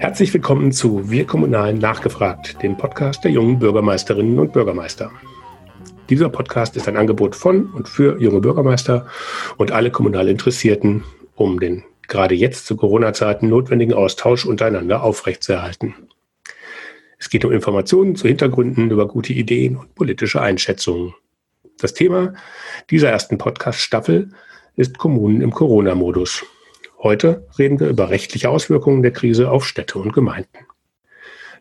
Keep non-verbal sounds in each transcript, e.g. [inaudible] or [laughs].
Herzlich willkommen zu Wir Kommunalen nachgefragt, dem Podcast der jungen Bürgermeisterinnen und Bürgermeister. Dieser Podcast ist ein Angebot von und für junge Bürgermeister und alle kommunal Interessierten, um den gerade jetzt zu Corona-Zeiten notwendigen Austausch untereinander aufrechtzuerhalten. Es geht um Informationen zu Hintergründen über gute Ideen und politische Einschätzungen. Das Thema dieser ersten Podcast-Staffel ist Kommunen im Corona-Modus. Heute reden wir über rechtliche Auswirkungen der Krise auf Städte und Gemeinden.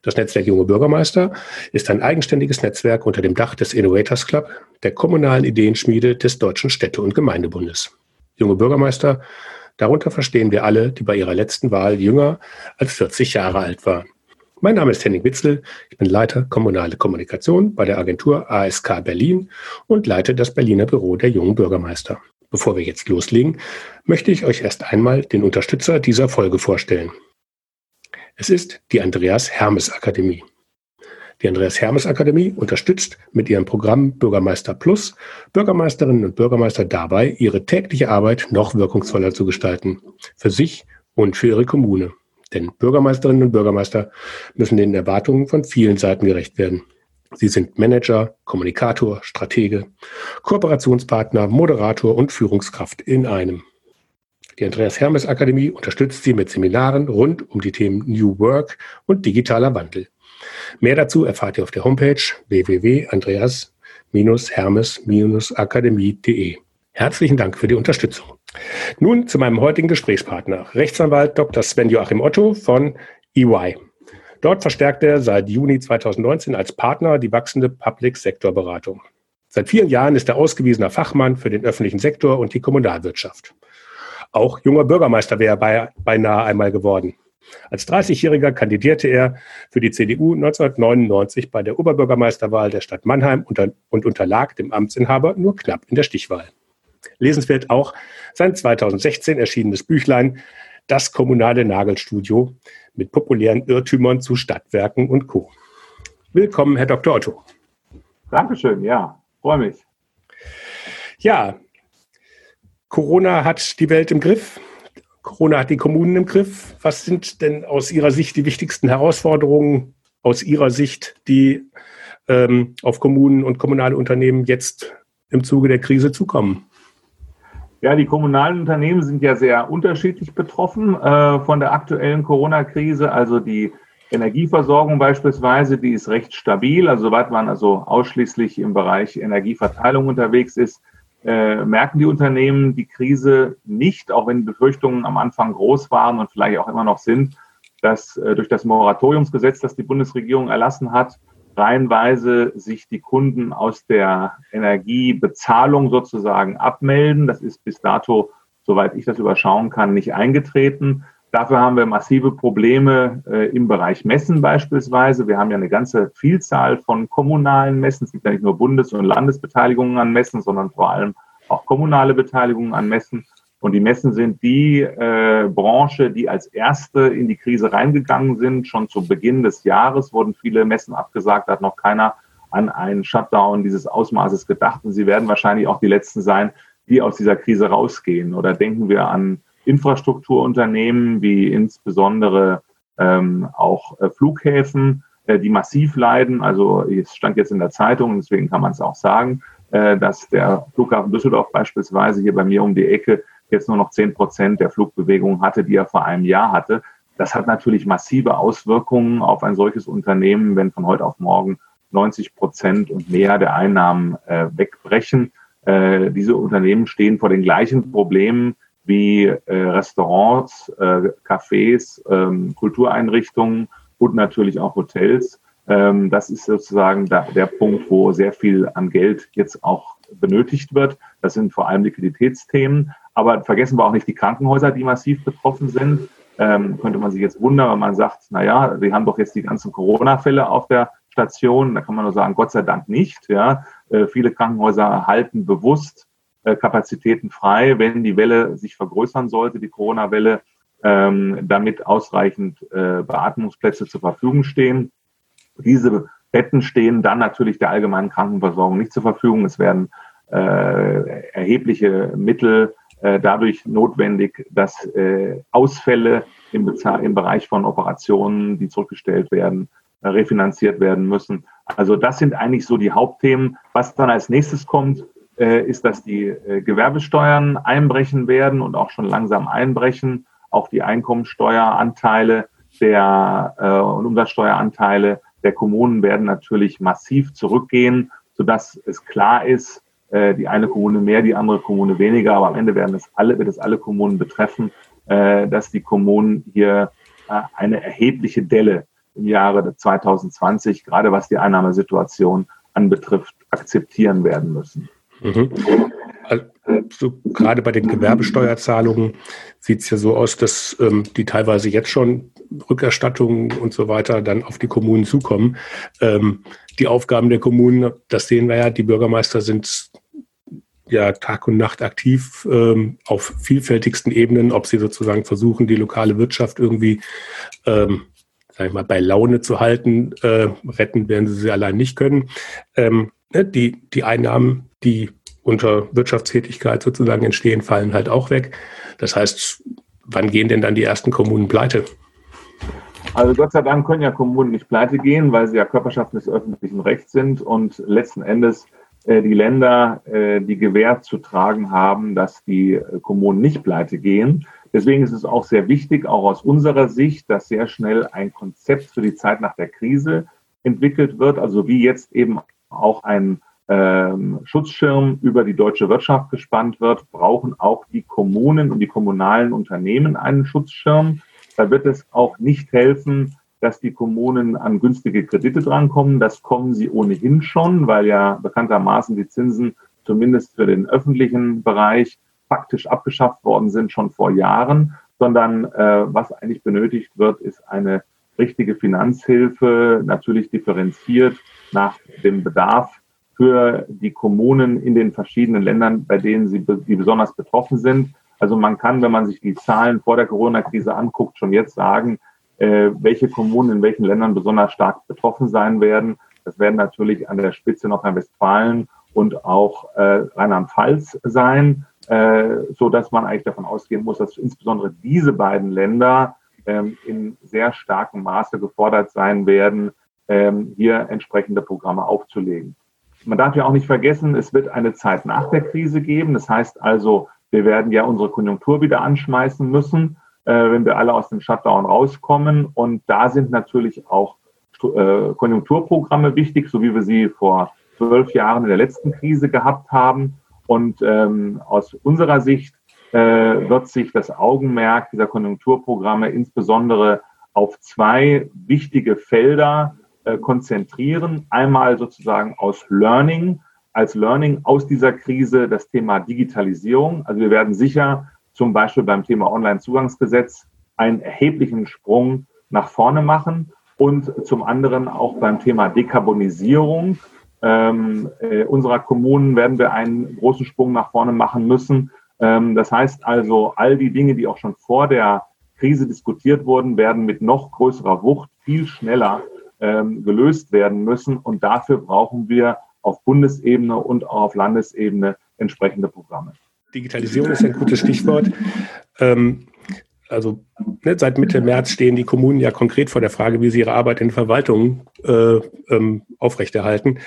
Das Netzwerk Junge Bürgermeister ist ein eigenständiges Netzwerk unter dem Dach des Innovators Club, der kommunalen Ideenschmiede des Deutschen Städte- und Gemeindebundes. Junge Bürgermeister, darunter verstehen wir alle, die bei ihrer letzten Wahl jünger als 40 Jahre alt waren. Mein Name ist Henning Witzel, ich bin Leiter kommunale Kommunikation bei der Agentur ASK Berlin und leite das Berliner Büro der Jungen Bürgermeister. Bevor wir jetzt loslegen, möchte ich euch erst einmal den Unterstützer dieser Folge vorstellen. Es ist die Andreas Hermes Akademie. Die Andreas Hermes Akademie unterstützt mit ihrem Programm Bürgermeister Plus Bürgermeisterinnen und Bürgermeister dabei, ihre tägliche Arbeit noch wirkungsvoller zu gestalten. Für sich und für ihre Kommune. Denn Bürgermeisterinnen und Bürgermeister müssen den Erwartungen von vielen Seiten gerecht werden. Sie sind Manager, Kommunikator, Stratege, Kooperationspartner, Moderator und Führungskraft in einem. Die Andreas Hermes Akademie unterstützt Sie mit Seminaren rund um die Themen New Work und digitaler Wandel. Mehr dazu erfahrt ihr auf der Homepage www.andreas-hermes-akademie.de. Herzlichen Dank für die Unterstützung. Nun zu meinem heutigen Gesprächspartner, Rechtsanwalt Dr. Sven Joachim Otto von EY. Dort verstärkt er seit Juni 2019 als Partner die wachsende Public-Sektor-Beratung. Seit vielen Jahren ist er ausgewiesener Fachmann für den öffentlichen Sektor und die Kommunalwirtschaft. Auch junger Bürgermeister wäre er beinahe einmal geworden. Als 30-Jähriger kandidierte er für die CDU 1999 bei der Oberbürgermeisterwahl der Stadt Mannheim und unterlag dem Amtsinhaber nur knapp in der Stichwahl. Lesenswert auch sein 2016 erschienenes Büchlein Das kommunale Nagelstudio mit populären Irrtümern zu Stadtwerken und Co. Willkommen, Herr Dr. Otto. Dankeschön, ja, freue mich. Ja, Corona hat die Welt im Griff. Corona hat die Kommunen im Griff. Was sind denn aus Ihrer Sicht die wichtigsten Herausforderungen aus Ihrer Sicht, die ähm, auf Kommunen und kommunale Unternehmen jetzt im Zuge der Krise zukommen? Ja, die kommunalen Unternehmen sind ja sehr unterschiedlich betroffen äh, von der aktuellen Corona-Krise. Also die Energieversorgung beispielsweise, die ist recht stabil. Also soweit man also ausschließlich im Bereich Energieverteilung unterwegs ist, äh, merken die Unternehmen die Krise nicht, auch wenn die Befürchtungen am Anfang groß waren und vielleicht auch immer noch sind, dass äh, durch das Moratoriumsgesetz, das die Bundesregierung erlassen hat, reihenweise sich die Kunden aus der Energiebezahlung sozusagen abmelden. Das ist bis dato, soweit ich das überschauen kann, nicht eingetreten. Dafür haben wir massive Probleme äh, im Bereich Messen beispielsweise. Wir haben ja eine ganze Vielzahl von kommunalen Messen. Es gibt ja nicht nur Bundes- und Landesbeteiligungen an Messen, sondern vor allem auch kommunale Beteiligungen an Messen. Und die Messen sind die äh, Branche, die als erste in die Krise reingegangen sind. Schon zu Beginn des Jahres wurden viele Messen abgesagt, da hat noch keiner an einen Shutdown dieses Ausmaßes gedacht. Und sie werden wahrscheinlich auch die letzten sein, die aus dieser Krise rausgehen. Oder denken wir an Infrastrukturunternehmen wie insbesondere ähm, auch äh, Flughäfen, äh, die massiv leiden. Also es stand jetzt in der Zeitung, deswegen kann man es auch sagen, äh, dass der Flughafen Düsseldorf beispielsweise hier bei mir um die Ecke jetzt nur noch zehn Prozent der Flugbewegung hatte, die er vor einem Jahr hatte. Das hat natürlich massive Auswirkungen auf ein solches Unternehmen, wenn von heute auf morgen 90 Prozent und mehr der Einnahmen äh, wegbrechen. Äh, diese Unternehmen stehen vor den gleichen Problemen wie äh, Restaurants, äh, Cafés, ähm, Kultureinrichtungen und natürlich auch Hotels. Ähm, das ist sozusagen da, der Punkt, wo sehr viel an Geld jetzt auch benötigt wird. Das sind vor allem Liquiditätsthemen. Aber vergessen wir auch nicht die Krankenhäuser, die massiv betroffen sind. Ähm, könnte man sich jetzt wundern, wenn man sagt, na ja, wir haben doch jetzt die ganzen Corona-Fälle auf der Station. Da kann man nur sagen, Gott sei Dank nicht. Ja, äh, viele Krankenhäuser halten bewusst äh, Kapazitäten frei, wenn die Welle sich vergrößern sollte, die Corona-Welle, ähm, damit ausreichend äh, Beatmungsplätze zur Verfügung stehen. Diese Betten stehen dann natürlich der allgemeinen Krankenversorgung nicht zur Verfügung. Es werden äh, erhebliche Mittel dadurch notwendig, dass äh, Ausfälle im, im Bereich von Operationen, die zurückgestellt werden, äh, refinanziert werden müssen. Also das sind eigentlich so die Hauptthemen. Was dann als nächstes kommt, äh, ist, dass die äh, Gewerbesteuern einbrechen werden und auch schon langsam einbrechen. Auch die Einkommensteueranteile der äh, und Umsatzsteueranteile der Kommunen werden natürlich massiv zurückgehen, sodass es klar ist, äh, die eine Kommune mehr, die andere Kommune weniger, aber am Ende werden es alle, wird es alle Kommunen betreffen, äh, dass die Kommunen hier äh, eine erhebliche Delle im Jahre 2020, gerade was die Einnahmesituation anbetrifft, akzeptieren werden müssen. Mhm. Also, gerade bei den Gewerbesteuerzahlungen sieht es ja so aus, dass ähm, die teilweise jetzt schon Rückerstattungen und so weiter dann auf die Kommunen zukommen. Ähm, die Aufgaben der Kommunen, das sehen wir ja, die Bürgermeister sind ja Tag und Nacht aktiv ähm, auf vielfältigsten Ebenen, ob sie sozusagen versuchen, die lokale Wirtschaft irgendwie ähm, sag ich mal, bei Laune zu halten. Äh, retten werden sie sie allein nicht können. Ähm, ne, die, die Einnahmen, die unter Wirtschaftstätigkeit sozusagen entstehen, fallen halt auch weg. Das heißt, wann gehen denn dann die ersten Kommunen pleite? Also Gott sei Dank können ja Kommunen nicht pleite gehen, weil sie ja Körperschaften des öffentlichen Rechts sind und letzten Endes äh, die Länder äh, die Gewähr zu tragen haben, dass die äh, Kommunen nicht pleite gehen. Deswegen ist es auch sehr wichtig, auch aus unserer Sicht, dass sehr schnell ein Konzept für die Zeit nach der Krise entwickelt wird, also wie jetzt eben auch ein ähm, Schutzschirm über die deutsche Wirtschaft gespannt wird, brauchen auch die Kommunen und die kommunalen Unternehmen einen Schutzschirm. Da wird es auch nicht helfen, dass die Kommunen an günstige Kredite drankommen. Das kommen sie ohnehin schon, weil ja bekanntermaßen die Zinsen zumindest für den öffentlichen Bereich faktisch abgeschafft worden sind, schon vor Jahren, sondern äh, was eigentlich benötigt wird, ist eine richtige Finanzhilfe, natürlich differenziert nach dem Bedarf für die Kommunen in den verschiedenen Ländern, bei denen sie die besonders betroffen sind. Also man kann, wenn man sich die Zahlen vor der Corona-Krise anguckt, schon jetzt sagen, äh, welche Kommunen in welchen Ländern besonders stark betroffen sein werden. Das werden natürlich an der Spitze Nordrhein-Westfalen und auch äh, Rheinland-Pfalz sein äh, so dass man eigentlich davon ausgehen muss, dass insbesondere diese beiden Länder ähm, in sehr starkem Maße gefordert sein werden, ähm, hier entsprechende Programme aufzulegen. Man darf ja auch nicht vergessen, es wird eine Zeit nach der Krise geben. Das heißt also, wir werden ja unsere Konjunktur wieder anschmeißen müssen, äh, wenn wir alle aus dem Shutdown rauskommen. Und da sind natürlich auch äh, Konjunkturprogramme wichtig, so wie wir sie vor zwölf Jahren in der letzten Krise gehabt haben. Und ähm, aus unserer Sicht äh, wird sich das Augenmerk dieser Konjunkturprogramme insbesondere auf zwei wichtige Felder äh, konzentrieren. Einmal sozusagen aus Learning, als Learning aus dieser Krise das Thema Digitalisierung. Also wir werden sicher zum Beispiel beim Thema Onlinezugangsgesetz einen erheblichen Sprung nach vorne machen und zum anderen auch beim Thema Dekarbonisierung ähm, äh, unserer Kommunen werden wir einen großen Sprung nach vorne machen müssen. Ähm, das heißt also, all die Dinge, die auch schon vor der Krise diskutiert wurden, werden mit noch größerer Wucht viel schneller ähm, gelöst werden müssen. Und dafür brauchen wir auf Bundesebene und auf Landesebene entsprechende Programme. Digitalisierung ist ein gutes Stichwort. Ähm, also ne, seit Mitte März stehen die Kommunen ja konkret vor der Frage, wie sie ihre Arbeit in Verwaltung äh, ähm, aufrechterhalten.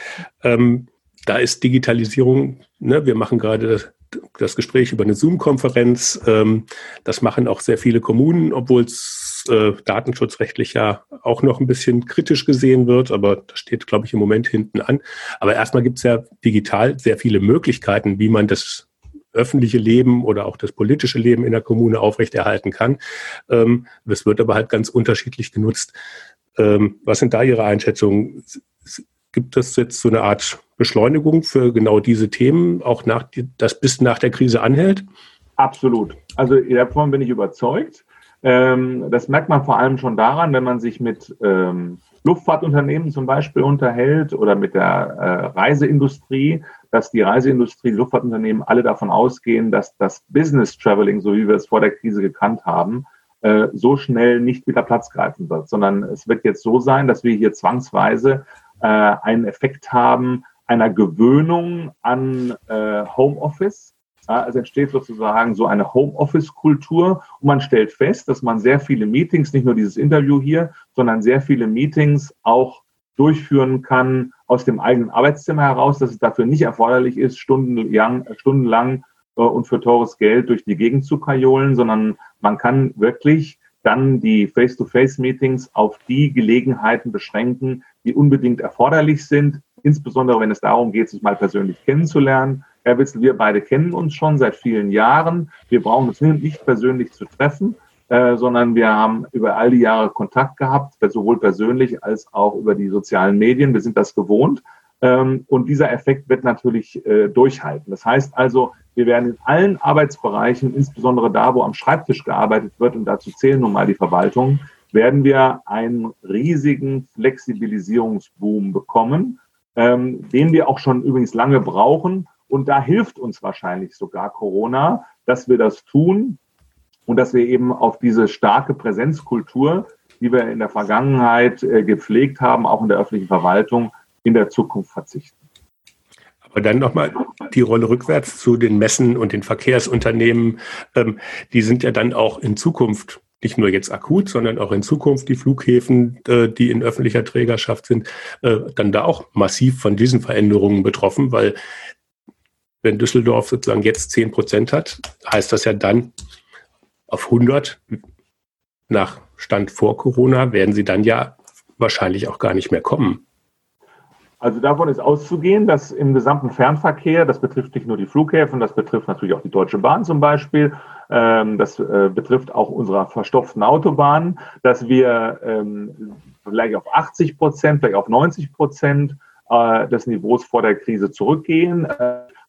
Ähm, da ist Digitalisierung, ne, wir machen gerade das, das Gespräch über eine Zoom-Konferenz. Ähm, das machen auch sehr viele Kommunen, obwohl es äh, datenschutzrechtlich ja auch noch ein bisschen kritisch gesehen wird, aber das steht, glaube ich, im Moment hinten an. Aber erstmal gibt es ja digital sehr viele Möglichkeiten, wie man das öffentliche Leben oder auch das politische Leben in der Kommune aufrechterhalten kann. Ähm, das wird aber halt ganz unterschiedlich genutzt. Ähm, was sind da Ihre Einschätzungen? Gibt es jetzt so eine Art Beschleunigung für genau diese Themen, auch nach, das bis nach der Krise anhält? Absolut. Also davon bin ich überzeugt. Ähm, das merkt man vor allem schon daran, wenn man sich mit ähm, Luftfahrtunternehmen zum Beispiel unterhält oder mit der äh, Reiseindustrie, dass die Reiseindustrie, die Luftfahrtunternehmen alle davon ausgehen, dass das Business Traveling, so wie wir es vor der Krise gekannt haben, äh, so schnell nicht wieder Platz greifen wird, sondern es wird jetzt so sein, dass wir hier zwangsweise äh, einen Effekt haben einer Gewöhnung an äh, Homeoffice Es entsteht sozusagen so eine Homeoffice-Kultur und man stellt fest, dass man sehr viele Meetings, nicht nur dieses Interview hier, sondern sehr viele Meetings auch durchführen kann aus dem eigenen Arbeitszimmer heraus, dass es dafür nicht erforderlich ist, stundenlang, stundenlang äh, und für teures Geld durch die Gegend zu kajolen, sondern man kann wirklich dann die Face-to-Face-Meetings auf die Gelegenheiten beschränken, die unbedingt erforderlich sind, insbesondere wenn es darum geht, sich mal persönlich kennenzulernen. Herr Witzel, wir beide kennen uns schon seit vielen Jahren. Wir brauchen uns nicht persönlich zu treffen, äh, sondern wir haben über all die Jahre Kontakt gehabt, sowohl persönlich als auch über die sozialen Medien. Wir sind das gewohnt. Ähm, und dieser Effekt wird natürlich äh, durchhalten. Das heißt also, wir werden in allen Arbeitsbereichen, insbesondere da, wo am Schreibtisch gearbeitet wird, und dazu zählen nun mal die Verwaltungen, werden wir einen riesigen Flexibilisierungsboom bekommen, ähm, den wir auch schon übrigens lange brauchen. Und da hilft uns wahrscheinlich sogar Corona, dass wir das tun und dass wir eben auf diese starke Präsenzkultur, die wir in der Vergangenheit äh, gepflegt haben, auch in der öffentlichen Verwaltung, in der Zukunft verzichten. Aber dann nochmal die Rolle rückwärts zu den Messen und den Verkehrsunternehmen. Ähm, die sind ja dann auch in Zukunft nicht nur jetzt akut, sondern auch in Zukunft die Flughäfen, äh, die in öffentlicher Trägerschaft sind, äh, dann da auch massiv von diesen Veränderungen betroffen, weil wenn Düsseldorf sozusagen jetzt 10 Prozent hat, heißt das ja dann auf 100 nach Stand vor Corona werden sie dann ja wahrscheinlich auch gar nicht mehr kommen. Also davon ist auszugehen, dass im gesamten Fernverkehr, das betrifft nicht nur die Flughäfen, das betrifft natürlich auch die Deutsche Bahn zum Beispiel, ähm, das äh, betrifft auch unsere verstopften Autobahnen, dass wir ähm, vielleicht auf 80 Prozent, vielleicht auf 90 Prozent äh, des Niveaus vor der Krise zurückgehen.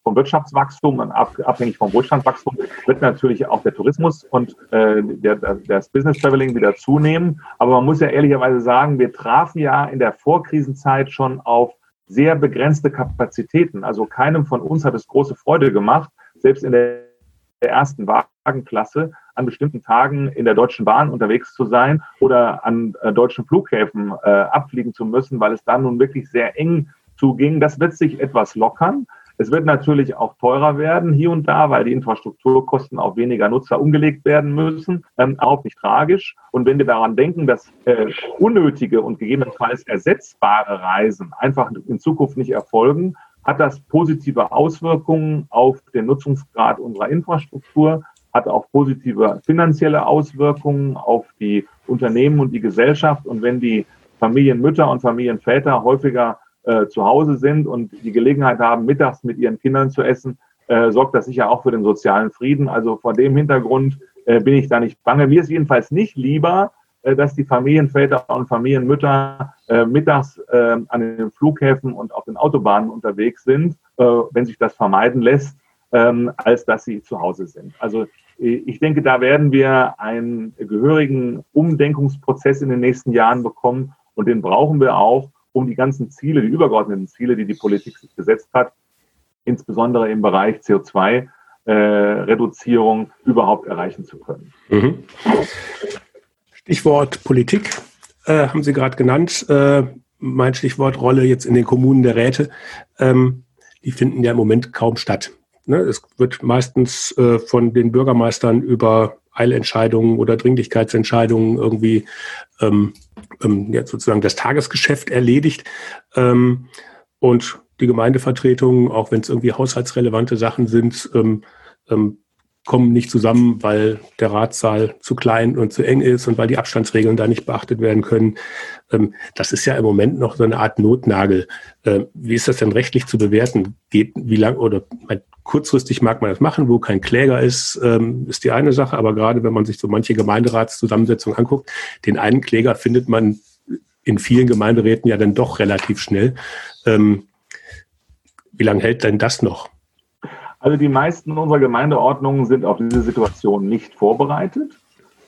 Vom Wirtschaftswachstum und abhängig vom Wohlstandswachstum wird natürlich auch der Tourismus und äh, der, das Business Traveling wieder zunehmen. Aber man muss ja ehrlicherweise sagen, wir trafen ja in der Vorkrisenzeit schon auf sehr begrenzte Kapazitäten. Also keinem von uns hat es große Freude gemacht, selbst in der ersten Wagenklasse an bestimmten Tagen in der Deutschen Bahn unterwegs zu sein oder an äh, deutschen Flughäfen äh, abfliegen zu müssen, weil es dann nun wirklich sehr eng zuging. Das wird sich etwas lockern. Es wird natürlich auch teurer werden hier und da, weil die Infrastrukturkosten auf weniger Nutzer umgelegt werden müssen. Ähm, auch nicht tragisch. Und wenn wir daran denken, dass äh, unnötige und gegebenenfalls ersetzbare Reisen einfach in Zukunft nicht erfolgen, hat das positive Auswirkungen auf den Nutzungsgrad unserer Infrastruktur, hat auch positive finanzielle Auswirkungen auf die Unternehmen und die Gesellschaft. Und wenn die Familienmütter und Familienväter häufiger äh, zu Hause sind und die Gelegenheit haben, mittags mit ihren Kindern zu essen, äh, sorgt das sicher auch für den sozialen Frieden. Also vor dem Hintergrund äh, bin ich da nicht bange. Mir ist jedenfalls nicht lieber, äh, dass die Familienväter und Familienmütter äh, mittags an den Flughäfen und auf den Autobahnen unterwegs sind, wenn sich das vermeiden lässt, ähm, als dass sie zu Hause sind. Also ich denke, da werden wir einen gehörigen Umdenkungsprozess in den nächsten Jahren bekommen und den brauchen wir auch, um die ganzen Ziele, die übergeordneten Ziele, die die Politik sich gesetzt hat, insbesondere im Bereich CO2-Reduzierung, äh, überhaupt erreichen zu können. Mhm. Stichwort Politik äh, haben Sie gerade genannt. Äh, mein Stichwort Rolle jetzt in den Kommunen der Räte. Ähm, die finden ja im Moment kaum statt. Ne? Es wird meistens äh, von den Bürgermeistern über Eilentscheidungen oder Dringlichkeitsentscheidungen irgendwie ähm, ähm, ja, sozusagen das Tagesgeschäft erledigt. Ähm, und die Gemeindevertretungen, auch wenn es irgendwie haushaltsrelevante Sachen sind, ähm, ähm, kommen nicht zusammen, weil der Ratssaal zu klein und zu eng ist und weil die Abstandsregeln da nicht beachtet werden können. Ähm, das ist ja im Moment noch so eine Art Notnagel. Ähm, wie ist das denn rechtlich zu bewerten? Geht, wie lang oder kurzfristig mag man das machen, wo kein Kläger ist, ähm, ist die eine Sache. Aber gerade wenn man sich so manche Gemeinderatszusammensetzungen anguckt, den einen Kläger findet man in vielen Gemeinderäten ja dann doch relativ schnell. Wie lange hält denn das noch? Also die meisten unserer Gemeindeordnungen sind auf diese Situation nicht vorbereitet.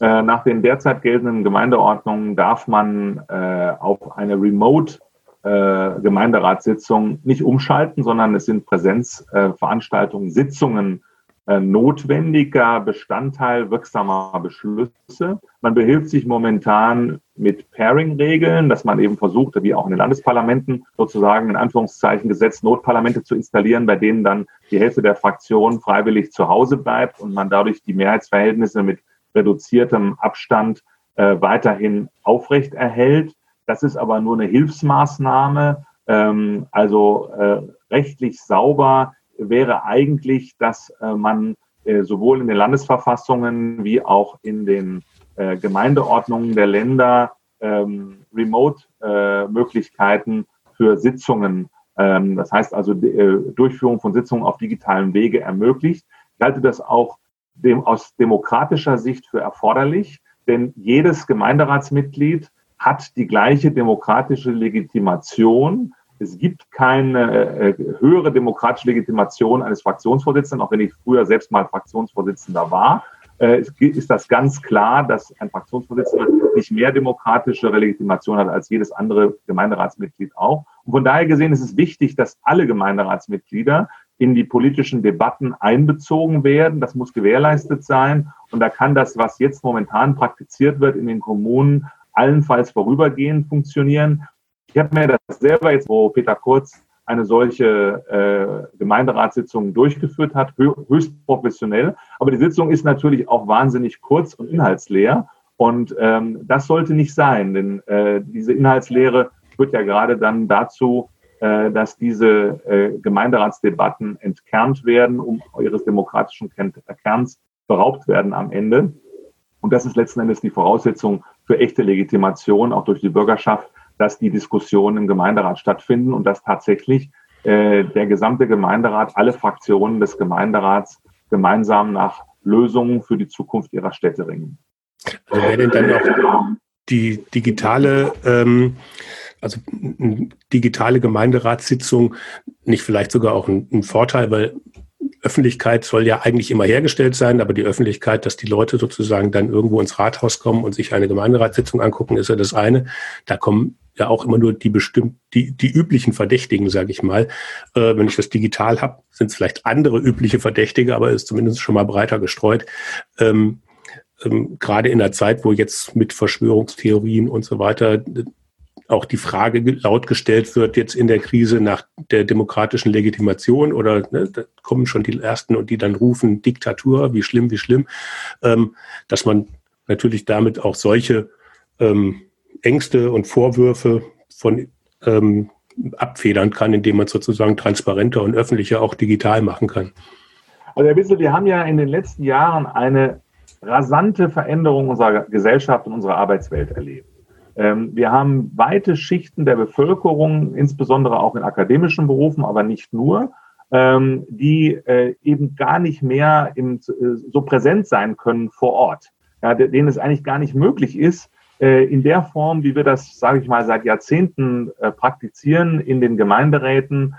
Äh, nach den derzeit geltenden Gemeindeordnungen darf man äh, auf eine Remote äh, Gemeinderatssitzung nicht umschalten, sondern es sind Präsenzveranstaltungen, Sitzungen notwendiger Bestandteil wirksamer Beschlüsse. Man behilft sich momentan mit Pairing-Regeln, dass man eben versucht, wie auch in den Landesparlamenten sozusagen in Anführungszeichen Gesetz Notparlamente zu installieren, bei denen dann die Hälfte der Fraktionen freiwillig zu Hause bleibt und man dadurch die Mehrheitsverhältnisse mit reduziertem Abstand äh, weiterhin aufrecht erhält. Das ist aber nur eine Hilfsmaßnahme. Ähm, also äh, rechtlich sauber wäre eigentlich, dass äh, man äh, sowohl in den Landesverfassungen wie auch in den äh, Gemeindeordnungen der Länder ähm, Remote-Möglichkeiten äh, für Sitzungen, ähm, das heißt also äh, Durchführung von Sitzungen auf digitalem Wege ermöglicht. Ich halte das auch dem, aus demokratischer Sicht für erforderlich, denn jedes Gemeinderatsmitglied hat die gleiche demokratische Legitimation. Es gibt keine äh, höhere demokratische Legitimation eines Fraktionsvorsitzenden, auch wenn ich früher selbst mal Fraktionsvorsitzender war äh, ist das ganz klar, dass ein Fraktionsvorsitzender nicht mehr demokratische Legitimation hat als jedes andere Gemeinderatsmitglied auch. Und von daher gesehen ist es wichtig, dass alle Gemeinderatsmitglieder in die politischen Debatten einbezogen werden. Das muss gewährleistet sein. Und da kann das, was jetzt momentan praktiziert wird in den Kommunen, allenfalls vorübergehend funktionieren. Ich habe mir das selber jetzt, wo Peter Kurz eine solche äh, Gemeinderatssitzung durchgeführt hat, höchst professionell. Aber die Sitzung ist natürlich auch wahnsinnig kurz und inhaltsleer. Und ähm, das sollte nicht sein, denn äh, diese Inhaltslehre führt ja gerade dann dazu, äh, dass diese äh, Gemeinderatsdebatten entkernt werden, um ihres demokratischen Kerns beraubt werden am Ende. Und das ist letzten Endes die Voraussetzung für echte Legitimation, auch durch die Bürgerschaft, dass die Diskussionen im Gemeinderat stattfinden und dass tatsächlich äh, der gesamte Gemeinderat, alle Fraktionen des Gemeinderats gemeinsam nach Lösungen für die Zukunft ihrer Städte ringen. Also wäre denn dann auch die digitale, ähm, also digitale Gemeinderatssitzung nicht vielleicht sogar auch ein, ein Vorteil, weil Öffentlichkeit soll ja eigentlich immer hergestellt sein, aber die Öffentlichkeit, dass die Leute sozusagen dann irgendwo ins Rathaus kommen und sich eine Gemeinderatssitzung angucken, ist ja das eine. Da kommen ja auch immer nur die bestimmt die die üblichen Verdächtigen, sage ich mal. Äh, wenn ich das digital habe, sind es vielleicht andere übliche Verdächtige, aber ist zumindest schon mal breiter gestreut. Ähm, ähm, gerade in der Zeit, wo jetzt mit Verschwörungstheorien und so weiter auch die Frage laut gestellt wird, jetzt in der Krise nach der demokratischen Legitimation oder ne, da kommen schon die Ersten und die dann rufen Diktatur, wie schlimm, wie schlimm, ähm, dass man natürlich damit auch solche ähm, Ängste und Vorwürfe von ähm, abfedern kann, indem man sozusagen transparenter und öffentlicher auch digital machen kann. Also Herr Wissel, wir haben ja in den letzten Jahren eine rasante Veränderung unserer Gesellschaft und unserer Arbeitswelt erlebt. Ähm, wir haben weite Schichten der Bevölkerung, insbesondere auch in akademischen Berufen, aber nicht nur, ähm, die äh, eben gar nicht mehr äh, so präsent sein können vor Ort, denen es eigentlich gar nicht möglich ist, äh, in der Form, wie wir das, sage ich mal, seit Jahrzehnten praktizieren, in den Gemeinderäten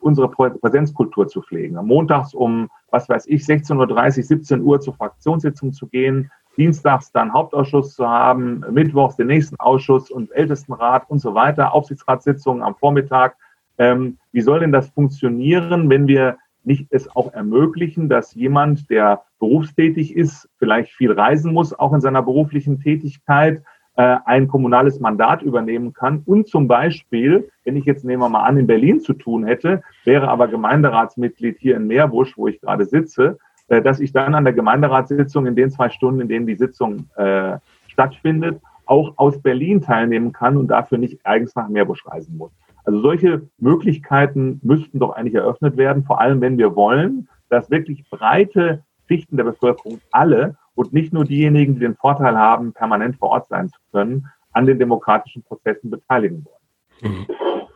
unsere Präsenzkultur zu pflegen. Montags um, was weiß ich, 16.30 Uhr, 17 Uhr zur Fraktionssitzung zu gehen, dienstags dann Hauptausschuss zu haben, mittwochs den nächsten Ausschuss und Ältestenrat und so weiter, Aufsichtsratssitzungen am Vormittag. Ähm, wie soll denn das funktionieren, wenn wir nicht es auch ermöglichen, dass jemand, der berufstätig ist, vielleicht viel reisen muss, auch in seiner beruflichen Tätigkeit, äh, ein kommunales Mandat übernehmen kann und zum Beispiel, wenn ich jetzt nehmen wir mal an, in Berlin zu tun hätte, wäre aber Gemeinderatsmitglied hier in Meerbusch, wo ich gerade sitze, dass ich dann an der Gemeinderatssitzung in den zwei Stunden, in denen die Sitzung äh, stattfindet, auch aus Berlin teilnehmen kann und dafür nicht eigens nach Meerbusch reisen muss. Also solche Möglichkeiten müssten doch eigentlich eröffnet werden, vor allem wenn wir wollen, dass wirklich breite Schichten der Bevölkerung alle und nicht nur diejenigen, die den Vorteil haben, permanent vor Ort sein zu können, an den demokratischen Prozessen beteiligen wollen.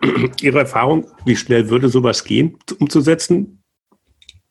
[clears throat] Ihre Erfahrung, wie schnell würde sowas gehen, umzusetzen?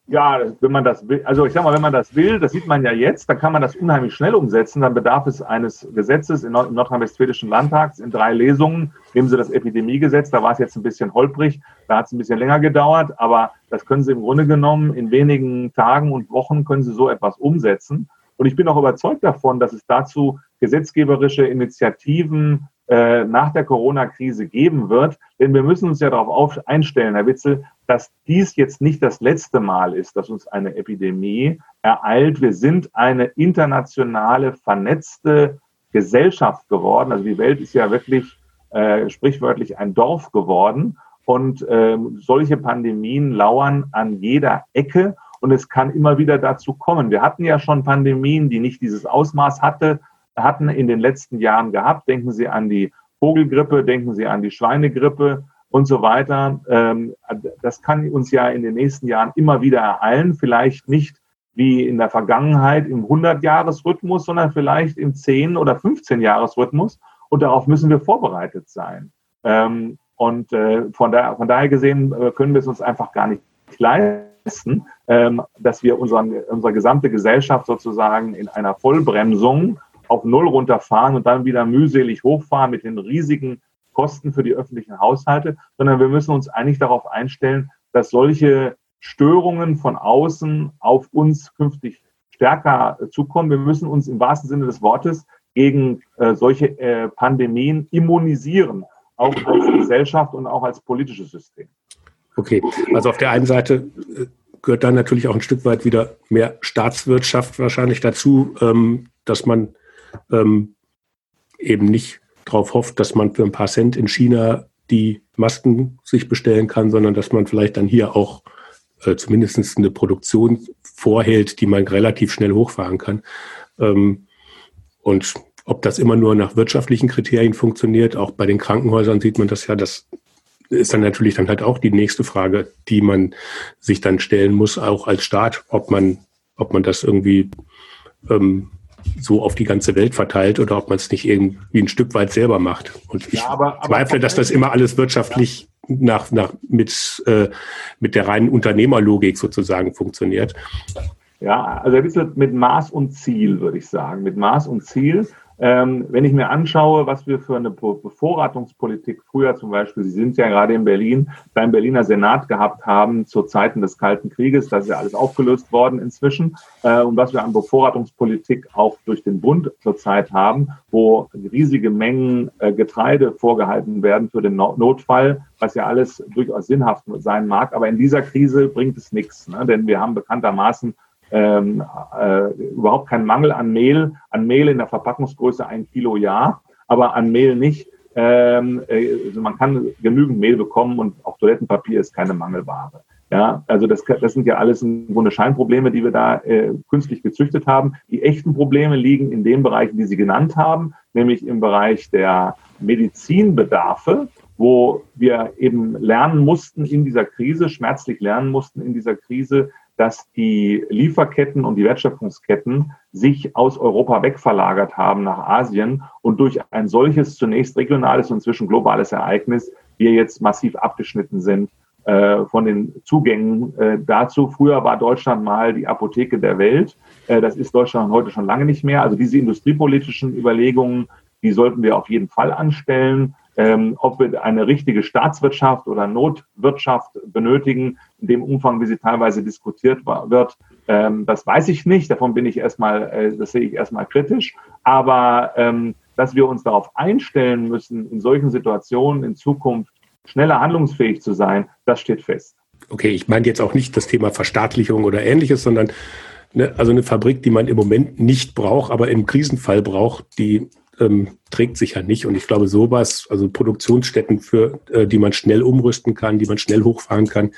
Ja, wenn man das will, also ich sag mal, wenn man das will, das sieht man ja jetzt, dann kann man das unheimlich schnell umsetzen. Dann bedarf es eines Gesetzes im Nordrhein-Westfälischen Landtag in drei Lesungen. Nehmen Sie das Epidemiegesetz, da war es jetzt ein bisschen holprig, da hat es ein bisschen länger gedauert, aber das können Sie im Grunde genommen in wenigen Tagen und Wochen können Sie so etwas umsetzen. Und ich bin auch überzeugt davon, dass es dazu gesetzgeberische Initiativen äh, nach der Corona-Krise geben wird. Denn wir müssen uns ja darauf einstellen, Herr Witzel, dass dies jetzt nicht das letzte Mal ist, dass uns eine Epidemie ereilt. Wir sind eine internationale, vernetzte Gesellschaft geworden. Also die Welt ist ja wirklich äh, sprichwörtlich ein Dorf geworden. Und ähm, solche Pandemien lauern an jeder Ecke und es kann immer wieder dazu kommen. Wir hatten ja schon Pandemien, die nicht dieses Ausmaß hatte, hatten in den letzten Jahren gehabt. Denken Sie an die Vogelgrippe, denken Sie an die Schweinegrippe und so weiter. Ähm, das kann uns ja in den nächsten Jahren immer wieder ereilen. Vielleicht nicht wie in der Vergangenheit im 100-Jahres-Rhythmus, sondern vielleicht im 10- oder 15-Jahres-Rhythmus. Und darauf müssen wir vorbereitet sein. Ähm, und äh, von, da, von daher gesehen äh, können wir es uns einfach gar nicht leisten, ähm, dass wir unseren, unsere gesamte Gesellschaft sozusagen in einer Vollbremsung auf Null runterfahren und dann wieder mühselig hochfahren mit den riesigen Kosten für die öffentlichen Haushalte, sondern wir müssen uns eigentlich darauf einstellen, dass solche Störungen von außen auf uns künftig stärker zukommen. Wir müssen uns im wahrsten Sinne des Wortes gegen äh, solche äh, Pandemien immunisieren auch als Gesellschaft und auch als politisches System. Okay, also auf der einen Seite äh, gehört dann natürlich auch ein Stück weit wieder mehr Staatswirtschaft wahrscheinlich dazu, ähm, dass man ähm, eben nicht darauf hofft, dass man für ein paar Cent in China die Masken sich bestellen kann, sondern dass man vielleicht dann hier auch äh, zumindest eine Produktion vorhält, die man relativ schnell hochfahren kann. Ähm, und ob das immer nur nach wirtschaftlichen Kriterien funktioniert, auch bei den Krankenhäusern sieht man das ja, das ist dann natürlich dann halt auch die nächste Frage, die man sich dann stellen muss, auch als Staat, ob man, ob man das irgendwie ähm, so auf die ganze Welt verteilt oder ob man es nicht irgendwie ein Stück weit selber macht. Und ich ja, aber, aber zweifle, dass das immer alles wirtschaftlich ja. nach, nach, mit, äh, mit der reinen Unternehmerlogik sozusagen funktioniert. Ja, also ein bisschen mit Maß und Ziel, würde ich sagen. Mit Maß und Ziel. Ähm, wenn ich mir anschaue, was wir für eine Bevorratungspolitik früher zum Beispiel, Sie sind ja gerade in Berlin, beim Berliner Senat gehabt haben zu Zeiten des Kalten Krieges, das ist ja alles aufgelöst worden inzwischen, äh, und was wir an Bevorratungspolitik auch durch den Bund zurzeit haben, wo riesige Mengen äh, Getreide vorgehalten werden für den no Notfall, was ja alles durchaus sinnhaft sein mag. Aber in dieser Krise bringt es nichts, ne? denn wir haben bekanntermaßen ähm, äh, überhaupt keinen Mangel an Mehl, an Mehl in der Verpackungsgröße ein Kilo ja, aber an Mehl nicht. Ähm, äh, also man kann genügend Mehl bekommen und auch Toilettenpapier ist keine Mangelware. Ja, also das, das sind ja alles im Grunde Scheinprobleme, die wir da äh, künstlich gezüchtet haben. Die echten Probleme liegen in den Bereichen, die Sie genannt haben, nämlich im Bereich der Medizinbedarfe, wo wir eben lernen mussten in dieser Krise, schmerzlich lernen mussten in dieser Krise, dass die Lieferketten und die Wertschöpfungsketten sich aus Europa wegverlagert haben nach Asien und durch ein solches zunächst regionales und inzwischen globales Ereignis wir jetzt massiv abgeschnitten sind äh, von den Zugängen äh, dazu. Früher war Deutschland mal die Apotheke der Welt. Äh, das ist Deutschland heute schon lange nicht mehr. Also diese industriepolitischen Überlegungen, die sollten wir auf jeden Fall anstellen ähm, ob wir eine richtige Staatswirtschaft oder Notwirtschaft benötigen, in dem Umfang, wie sie teilweise diskutiert wird, ähm, das weiß ich nicht. Davon bin ich erstmal, äh, das sehe ich erstmal kritisch. Aber ähm, dass wir uns darauf einstellen müssen, in solchen Situationen in Zukunft schneller handlungsfähig zu sein, das steht fest. Okay, ich meine jetzt auch nicht das Thema Verstaatlichung oder ähnliches, sondern ne, also eine Fabrik, die man im Moment nicht braucht, aber im Krisenfall braucht, die ähm, trägt sich ja nicht. Und ich glaube, sowas, also Produktionsstätten, für äh, die man schnell umrüsten kann, die man schnell hochfahren kann,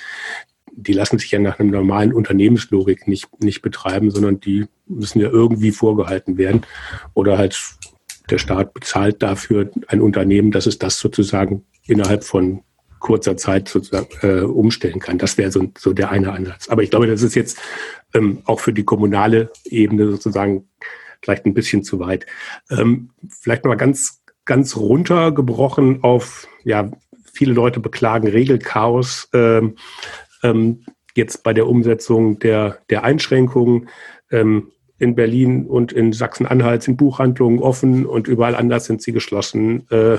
die lassen sich ja nach einer normalen Unternehmenslogik nicht, nicht betreiben, sondern die müssen ja irgendwie vorgehalten werden. Oder halt der Staat bezahlt dafür ein Unternehmen, dass es das sozusagen innerhalb von kurzer Zeit sozusagen äh, umstellen kann. Das wäre so, so der eine Ansatz. Aber ich glaube, das ist jetzt ähm, auch für die kommunale Ebene sozusagen vielleicht ein bisschen zu weit. Ähm, vielleicht mal ganz, ganz runtergebrochen auf, ja, viele Leute beklagen Regelchaos. Ähm, ähm, jetzt bei der Umsetzung der, der Einschränkungen. Ähm, in Berlin und in Sachsen-Anhalt sind Buchhandlungen offen und überall anders sind sie geschlossen. Äh,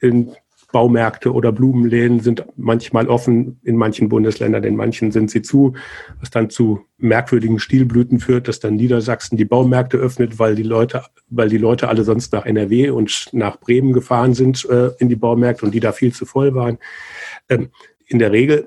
in Baumärkte oder Blumenläden sind manchmal offen in manchen Bundesländern, in manchen sind sie zu, was dann zu merkwürdigen Stilblüten führt, dass dann Niedersachsen die Baumärkte öffnet, weil die Leute, weil die Leute alle sonst nach NRW und nach Bremen gefahren sind äh, in die Baumärkte und die da viel zu voll waren. Ähm, in der Regel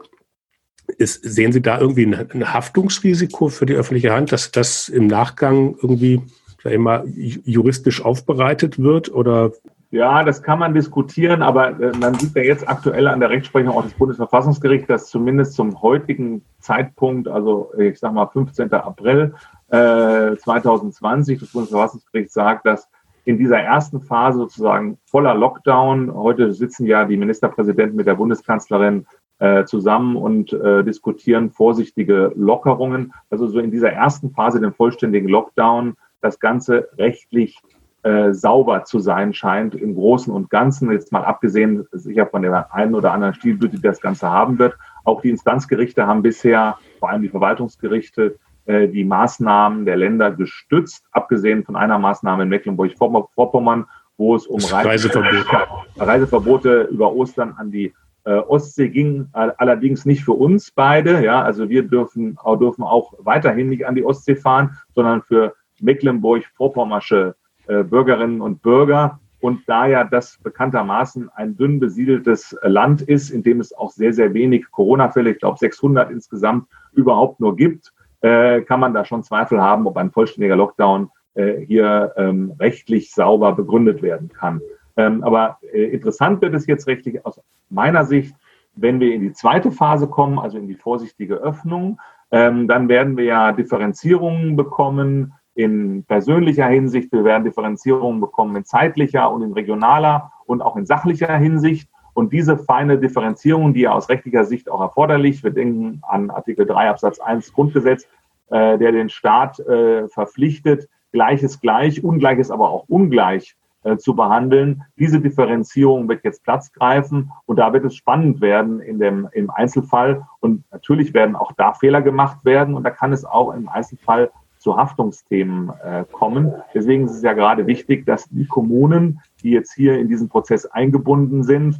ist, sehen Sie da irgendwie ein, ein Haftungsrisiko für die öffentliche Hand, dass das im Nachgang irgendwie immer juristisch aufbereitet wird oder ja, das kann man diskutieren, aber äh, man sieht ja jetzt aktuell an der Rechtsprechung auch des Bundesverfassungsgerichts, dass zumindest zum heutigen Zeitpunkt, also ich sage mal 15. April äh, 2020, das Bundesverfassungsgericht sagt, dass in dieser ersten Phase sozusagen voller Lockdown, heute sitzen ja die Ministerpräsidenten mit der Bundeskanzlerin äh, zusammen und äh, diskutieren vorsichtige Lockerungen. Also so in dieser ersten Phase, dem vollständigen Lockdown, das Ganze rechtlich äh, sauber zu sein scheint im Großen und Ganzen. Jetzt mal abgesehen sicher von der einen oder anderen Stilblüte, die das Ganze haben wird. Auch die Instanzgerichte haben bisher, vor allem die Verwaltungsgerichte, äh, die Maßnahmen der Länder gestützt, abgesehen von einer Maßnahme in Mecklenburg-Vorpommern, wo es um Reiseverbote, [laughs] Reiseverbote über Ostern an die äh, Ostsee ging, allerdings nicht für uns beide. Ja, also wir dürfen, dürfen auch weiterhin nicht an die Ostsee fahren, sondern für Mecklenburg-Vorpommersche äh, Bürgerinnen und Bürger. Und da ja das bekanntermaßen ein dünn besiedeltes Land ist, in dem es auch sehr, sehr wenig Corona-Fälle, ich glaube 600 insgesamt, überhaupt nur gibt, äh, kann man da schon Zweifel haben, ob ein vollständiger Lockdown äh, hier ähm, rechtlich sauber begründet werden kann. Ähm, aber interessant wird es jetzt rechtlich aus meiner Sicht, wenn wir in die zweite Phase kommen, also in die vorsichtige Öffnung, ähm, dann werden wir ja Differenzierungen bekommen in persönlicher Hinsicht, wir werden Differenzierungen bekommen in zeitlicher und in regionaler und auch in sachlicher Hinsicht. Und diese feine Differenzierung, die ja aus rechtlicher Sicht auch erforderlich, wir denken an Artikel 3 Absatz 1 Grundgesetz, äh, der den Staat äh, verpflichtet, Gleiches gleich, Ungleiches aber auch ungleich äh, zu behandeln. Diese Differenzierung wird jetzt Platz greifen und da wird es spannend werden in dem, im Einzelfall. Und natürlich werden auch da Fehler gemacht werden und da kann es auch im Einzelfall zu Haftungsthemen äh, kommen. Deswegen ist es ja gerade wichtig, dass die Kommunen, die jetzt hier in diesen Prozess eingebunden sind,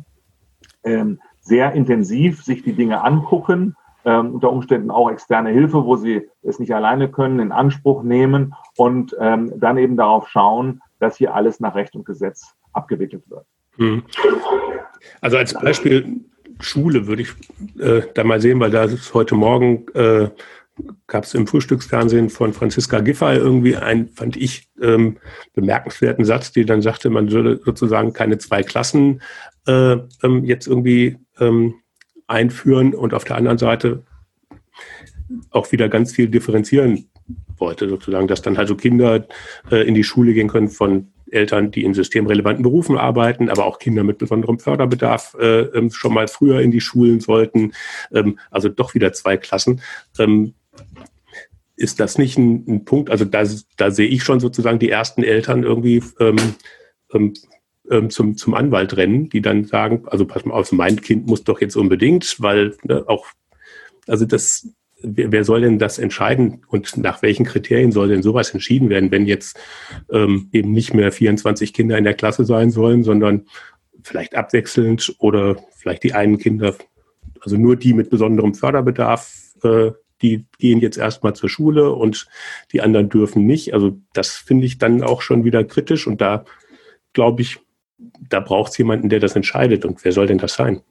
ähm, sehr intensiv sich die Dinge angucken, ähm, unter Umständen auch externe Hilfe, wo sie es nicht alleine können, in Anspruch nehmen und ähm, dann eben darauf schauen, dass hier alles nach Recht und Gesetz abgewickelt wird. Hm. Also als Beispiel Schule würde ich äh, da mal sehen, weil da ist heute Morgen äh, gab es im Frühstücksfernsehen von Franziska Giffey irgendwie einen, fand ich, ähm, bemerkenswerten Satz, die dann sagte, man würde sozusagen keine zwei Klassen äh, ähm, jetzt irgendwie ähm, einführen und auf der anderen Seite auch wieder ganz viel differenzieren wollte, sozusagen, dass dann also Kinder äh, in die Schule gehen können von Eltern, die in systemrelevanten Berufen arbeiten, aber auch Kinder mit besonderem Förderbedarf äh, ähm, schon mal früher in die Schulen sollten. Ähm, also doch wieder zwei Klassen. Ähm, ist das nicht ein, ein, Punkt? Also da, da sehe ich schon sozusagen die ersten Eltern irgendwie ähm, ähm, ähm, zum, zum Anwalt rennen, die dann sagen, also pass mal auf, mein Kind muss doch jetzt unbedingt, weil ne, auch, also das, wer, wer soll denn das entscheiden und nach welchen Kriterien soll denn sowas entschieden werden, wenn jetzt ähm, eben nicht mehr 24 Kinder in der Klasse sein sollen, sondern vielleicht abwechselnd oder vielleicht die einen Kinder, also nur die mit besonderem Förderbedarf äh, die gehen jetzt erstmal zur Schule und die anderen dürfen nicht. Also das finde ich dann auch schon wieder kritisch und da glaube ich, da braucht es jemanden, der das entscheidet. Und wer soll denn das sein?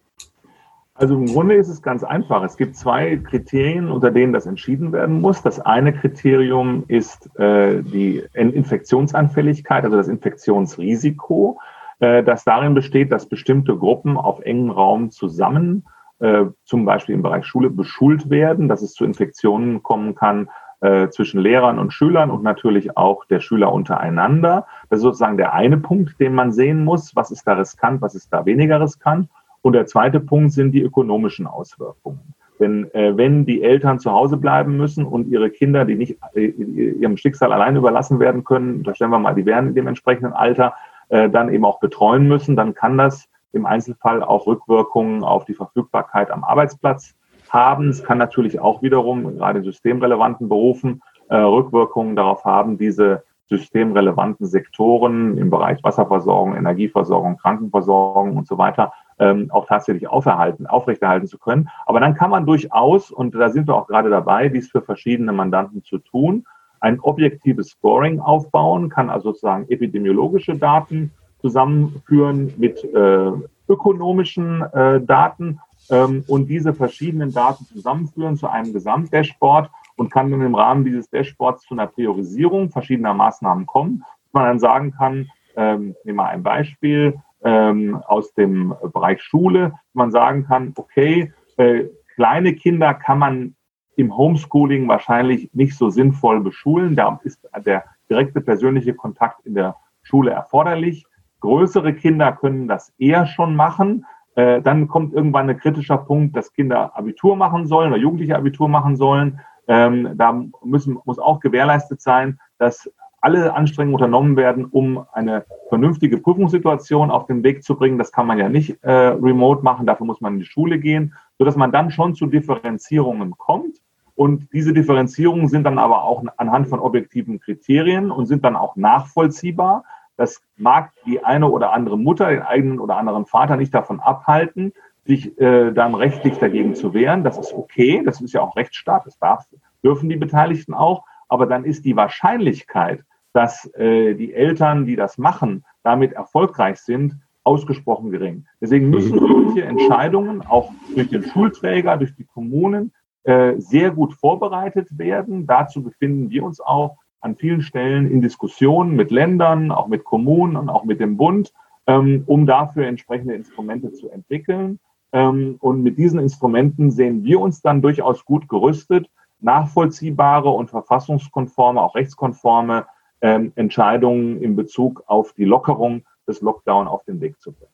Also im Grunde ist es ganz einfach. Es gibt zwei Kriterien, unter denen das entschieden werden muss. Das eine Kriterium ist äh, die Infektionsanfälligkeit, also das Infektionsrisiko, äh, das darin besteht, dass bestimmte Gruppen auf engem Raum zusammen äh, zum Beispiel im Bereich Schule beschult werden, dass es zu Infektionen kommen kann äh, zwischen Lehrern und Schülern und natürlich auch der Schüler untereinander. Das ist sozusagen der eine Punkt, den man sehen muss. Was ist da riskant, was ist da weniger riskant? Und der zweite Punkt sind die ökonomischen Auswirkungen. Denn äh, wenn die Eltern zu Hause bleiben müssen und ihre Kinder, die nicht äh, ihrem Schicksal allein überlassen werden können, da stellen wir mal, die wären in dem entsprechenden Alter, äh, dann eben auch betreuen müssen, dann kann das im Einzelfall auch Rückwirkungen auf die Verfügbarkeit am Arbeitsplatz haben. Es kann natürlich auch wiederum, gerade in systemrelevanten Berufen, äh, Rückwirkungen darauf haben, diese systemrelevanten Sektoren im Bereich Wasserversorgung, Energieversorgung, Krankenversorgung und so weiter ähm, auch tatsächlich auferhalten, aufrechterhalten zu können. Aber dann kann man durchaus, und da sind wir auch gerade dabei, dies für verschiedene Mandanten zu tun, ein objektives Scoring aufbauen, kann also sozusagen epidemiologische Daten zusammenführen mit äh, ökonomischen äh, Daten ähm, und diese verschiedenen Daten zusammenführen zu einem Gesamtdashboard und kann dann im Rahmen dieses Dashboards zu einer Priorisierung verschiedener Maßnahmen kommen. Dass man dann sagen kann, ähm, nehmen wir ein Beispiel ähm, aus dem Bereich Schule, man sagen kann, okay, äh, kleine Kinder kann man im Homeschooling wahrscheinlich nicht so sinnvoll beschulen. Da ist der direkte persönliche Kontakt in der Schule erforderlich. Größere Kinder können das eher schon machen. Äh, dann kommt irgendwann ein kritischer Punkt, dass Kinder Abitur machen sollen oder Jugendliche Abitur machen sollen. Ähm, da müssen, muss auch gewährleistet sein, dass alle Anstrengungen unternommen werden, um eine vernünftige Prüfungssituation auf den Weg zu bringen. Das kann man ja nicht äh, remote machen, dafür muss man in die Schule gehen, sodass man dann schon zu Differenzierungen kommt. Und diese Differenzierungen sind dann aber auch anhand von objektiven Kriterien und sind dann auch nachvollziehbar. Das mag die eine oder andere Mutter, den eigenen oder anderen Vater nicht davon abhalten, sich äh, dann rechtlich dagegen zu wehren. Das ist okay, das ist ja auch Rechtsstaat, das darf, dürfen die Beteiligten auch. Aber dann ist die Wahrscheinlichkeit, dass äh, die Eltern, die das machen, damit erfolgreich sind, ausgesprochen gering. Deswegen müssen solche Entscheidungen auch durch den Schulträger, durch die Kommunen äh, sehr gut vorbereitet werden. Dazu befinden wir uns auch an vielen Stellen in Diskussionen mit Ländern, auch mit Kommunen und auch mit dem Bund, ähm, um dafür entsprechende Instrumente zu entwickeln. Ähm, und mit diesen Instrumenten sehen wir uns dann durchaus gut gerüstet, nachvollziehbare und verfassungskonforme, auch rechtskonforme ähm, Entscheidungen in Bezug auf die Lockerung des Lockdown auf den Weg zu bringen.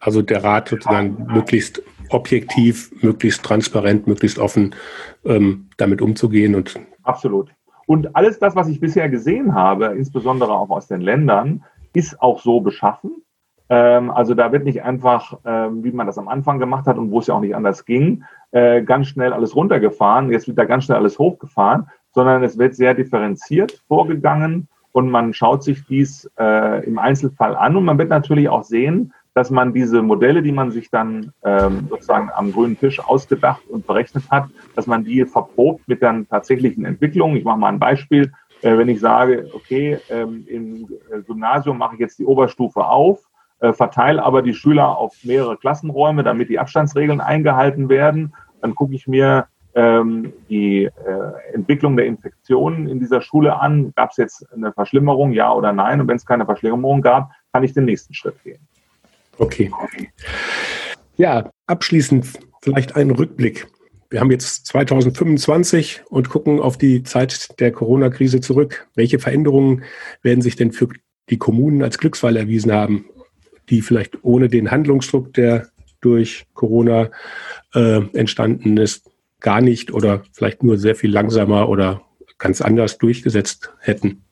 Also der Rat sozusagen möglichst objektiv, möglichst transparent, möglichst offen ähm, damit umzugehen und absolut. Und alles das, was ich bisher gesehen habe, insbesondere auch aus den Ländern, ist auch so beschaffen. Ähm, also da wird nicht einfach, ähm, wie man das am Anfang gemacht hat und wo es ja auch nicht anders ging, äh, ganz schnell alles runtergefahren, jetzt wird da ganz schnell alles hochgefahren, sondern es wird sehr differenziert vorgegangen und man schaut sich dies äh, im Einzelfall an und man wird natürlich auch sehen, dass man diese Modelle, die man sich dann ähm, sozusagen am grünen Tisch ausgedacht und berechnet hat, dass man die verprobt mit der tatsächlichen Entwicklung. Ich mache mal ein Beispiel. Äh, wenn ich sage, okay, ähm, im äh, Gymnasium mache ich jetzt die Oberstufe auf, äh, verteile aber die Schüler auf mehrere Klassenräume, damit die Abstandsregeln eingehalten werden, dann gucke ich mir ähm, die äh, Entwicklung der Infektionen in dieser Schule an. Gab es jetzt eine Verschlimmerung, ja oder nein? Und wenn es keine Verschlimmerung gab, kann ich den nächsten Schritt gehen. Okay. Ja, abschließend vielleicht einen Rückblick. Wir haben jetzt 2025 und gucken auf die Zeit der Corona-Krise zurück. Welche Veränderungen werden sich denn für die Kommunen als Glücksfall erwiesen haben, die vielleicht ohne den Handlungsdruck, der durch Corona äh, entstanden ist, gar nicht oder vielleicht nur sehr viel langsamer oder ganz anders durchgesetzt hätten?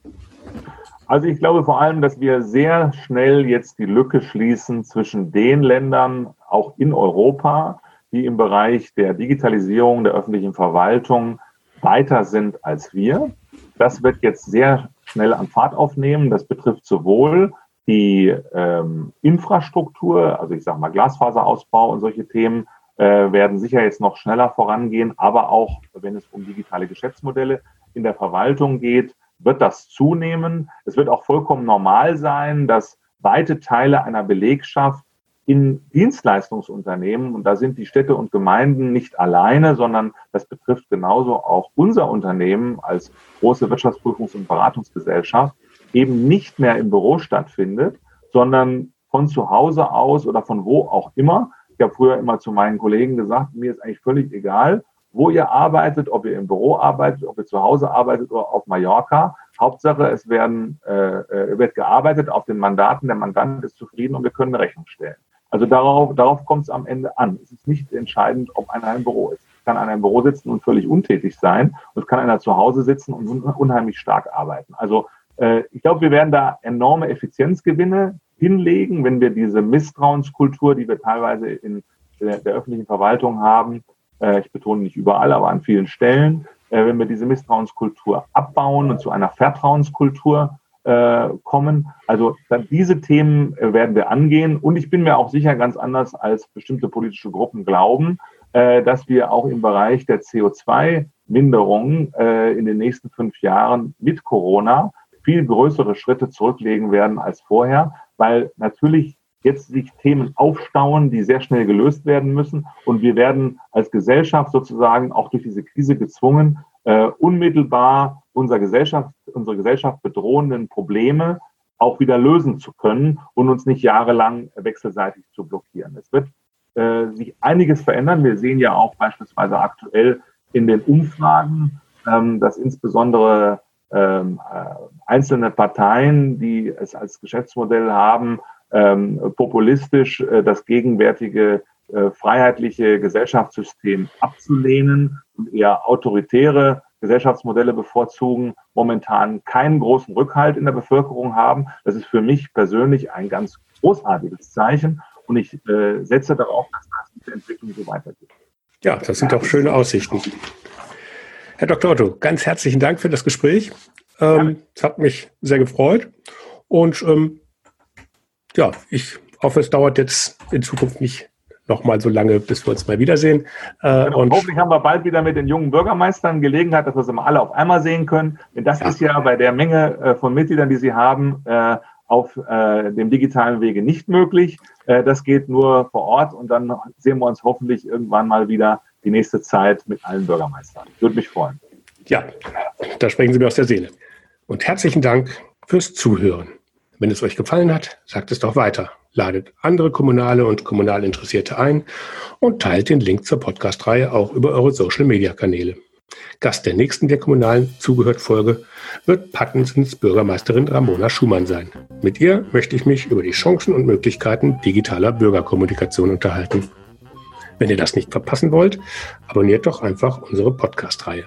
Also ich glaube vor allem, dass wir sehr schnell jetzt die Lücke schließen zwischen den Ländern, auch in Europa, die im Bereich der Digitalisierung der öffentlichen Verwaltung weiter sind als wir. Das wird jetzt sehr schnell an Fahrt aufnehmen. Das betrifft sowohl die ähm, Infrastruktur, also ich sage mal Glasfaserausbau und solche Themen, äh, werden sicher jetzt noch schneller vorangehen. Aber auch wenn es um digitale Geschäftsmodelle in der Verwaltung geht, wird das zunehmen. Es wird auch vollkommen normal sein, dass weite Teile einer Belegschaft in Dienstleistungsunternehmen, und da sind die Städte und Gemeinden nicht alleine, sondern das betrifft genauso auch unser Unternehmen als große Wirtschaftsprüfungs- und Beratungsgesellschaft, eben nicht mehr im Büro stattfindet, sondern von zu Hause aus oder von wo auch immer ich habe früher immer zu meinen Kollegen gesagt, mir ist eigentlich völlig egal, wo ihr arbeitet, ob ihr im Büro arbeitet, ob ihr zu Hause arbeitet oder auf Mallorca. Hauptsache, es werden, äh, äh, wird gearbeitet auf den Mandaten, der Mandant ist zufrieden und wir können eine Rechnung stellen. Also darauf, darauf kommt es am Ende an. Es ist nicht entscheidend, ob einer im Büro ist. Es kann einer im Büro sitzen und völlig untätig sein und es kann einer zu Hause sitzen und unheimlich stark arbeiten. Also äh, ich glaube, wir werden da enorme Effizienzgewinne hinlegen, wenn wir diese Misstrauenskultur, die wir teilweise in der, der öffentlichen Verwaltung haben, äh, ich betone nicht überall, aber an vielen Stellen, äh, wenn wir diese Misstrauenskultur abbauen und zu einer Vertrauenskultur äh, kommen. Also diese Themen äh, werden wir angehen. Und ich bin mir auch sicher, ganz anders als bestimmte politische Gruppen glauben, äh, dass wir auch im Bereich der CO2-Minderung äh, in den nächsten fünf Jahren mit Corona viel größere Schritte zurücklegen werden als vorher, weil natürlich jetzt sich Themen aufstauen, die sehr schnell gelöst werden müssen. Und wir werden als Gesellschaft sozusagen auch durch diese Krise gezwungen, äh, unmittelbar unsere Gesellschaft, unsere Gesellschaft bedrohenden Probleme auch wieder lösen zu können und uns nicht jahrelang wechselseitig zu blockieren. Es wird äh, sich einiges verändern. Wir sehen ja auch beispielsweise aktuell in den Umfragen, ähm, dass insbesondere ähm, äh, einzelne Parteien, die es als Geschäftsmodell haben, ähm, populistisch äh, das gegenwärtige äh, freiheitliche Gesellschaftssystem abzulehnen und eher autoritäre Gesellschaftsmodelle bevorzugen, momentan keinen großen Rückhalt in der Bevölkerung haben. Das ist für mich persönlich ein ganz großartiges Zeichen und ich äh, setze darauf, dass das diese Entwicklung so weitergeht. Ja, das sind doch schöne Aussichten. Herr Dr. Otto, ganz herzlichen Dank für das Gespräch. Ähm, es hat mich sehr gefreut. Und ähm, ja, ich hoffe, es dauert jetzt in Zukunft nicht noch mal so lange, bis wir uns mal wiedersehen. Äh, genau, und hoffentlich haben wir bald wieder mit den jungen Bürgermeistern Gelegenheit, dass wir sie mal alle auf einmal sehen können. Denn das ja. ist ja bei der Menge äh, von Mitgliedern, die sie haben, äh, auf äh, dem digitalen Wege nicht möglich. Äh, das geht nur vor Ort und dann sehen wir uns hoffentlich irgendwann mal wieder die nächste Zeit mit allen Bürgermeistern. Würde mich freuen. Ja, da sprechen Sie mir aus der Seele. Und herzlichen Dank fürs Zuhören. Wenn es euch gefallen hat, sagt es doch weiter. Ladet andere Kommunale und kommunal Interessierte ein und teilt den Link zur Podcast-Reihe auch über eure Social-Media-Kanäle. Gast der nächsten der kommunalen Zugehört-Folge wird Pattensens Bürgermeisterin Ramona Schumann sein. Mit ihr möchte ich mich über die Chancen und Möglichkeiten digitaler Bürgerkommunikation unterhalten. Wenn ihr das nicht verpassen wollt, abonniert doch einfach unsere Podcast-Reihe.